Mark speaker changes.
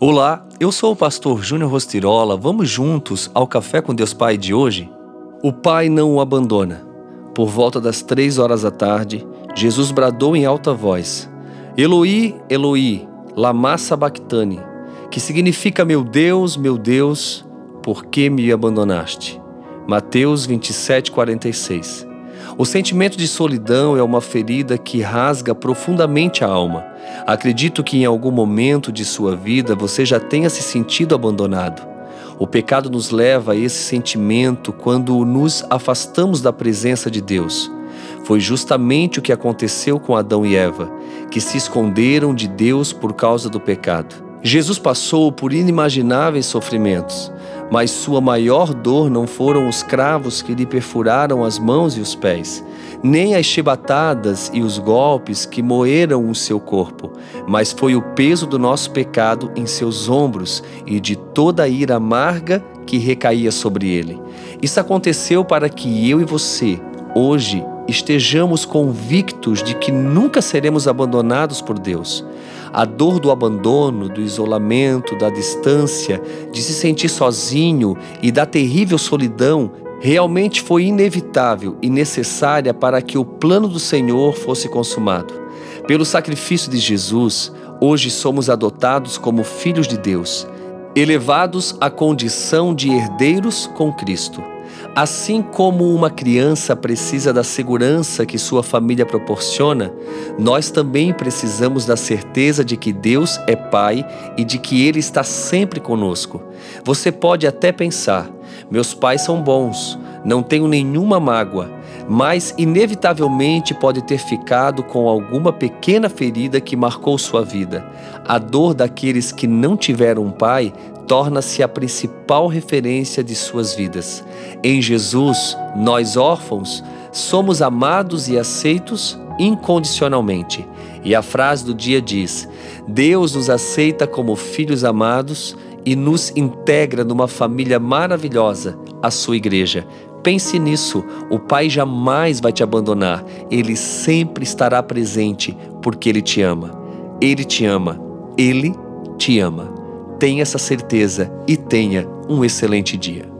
Speaker 1: Olá, eu sou o pastor Júnior Rostirola. Vamos juntos ao Café com Deus Pai de hoje? O Pai não o abandona. Por volta das três horas da tarde, Jesus bradou em alta voz: Eloi, Eloi, lama sabachthani, que significa meu Deus, meu Deus, por que me abandonaste? Mateus 27, 46. O sentimento de solidão é uma ferida que rasga profundamente a alma. Acredito que em algum momento de sua vida você já tenha se sentido abandonado. O pecado nos leva a esse sentimento quando nos afastamos da presença de Deus. Foi justamente o que aconteceu com Adão e Eva, que se esconderam de Deus por causa do pecado. Jesus passou por inimagináveis sofrimentos mas sua maior dor não foram os cravos que lhe perfuraram as mãos e os pés, nem as chibatadas e os golpes que moeram o seu corpo, mas foi o peso do nosso pecado em seus ombros e de toda a ira amarga que recaía sobre ele. Isso aconteceu para que eu e você, hoje, estejamos convictos de que nunca seremos abandonados por Deus. A dor do abandono, do isolamento, da distância, de se sentir sozinho e da terrível solidão realmente foi inevitável e necessária para que o plano do Senhor fosse consumado. Pelo sacrifício de Jesus, hoje somos adotados como filhos de Deus, elevados à condição de herdeiros com Cristo. Assim como uma criança precisa da segurança que sua família proporciona, nós também precisamos da certeza de que Deus é Pai e de que Ele está sempre conosco. Você pode até pensar: meus pais são bons, não tenho nenhuma mágoa, mas inevitavelmente pode ter ficado com alguma pequena ferida que marcou sua vida. A dor daqueles que não tiveram um pai torna-se a principal referência de suas vidas. Em Jesus, nós órfãos somos amados e aceitos incondicionalmente. E a frase do dia diz: Deus nos aceita como filhos amados e nos integra numa família maravilhosa, a sua igreja. Pense nisso, o Pai jamais vai te abandonar, ele sempre estará presente porque ele te ama. Ele te ama, ele te ama. Tenha essa certeza e tenha um excelente dia.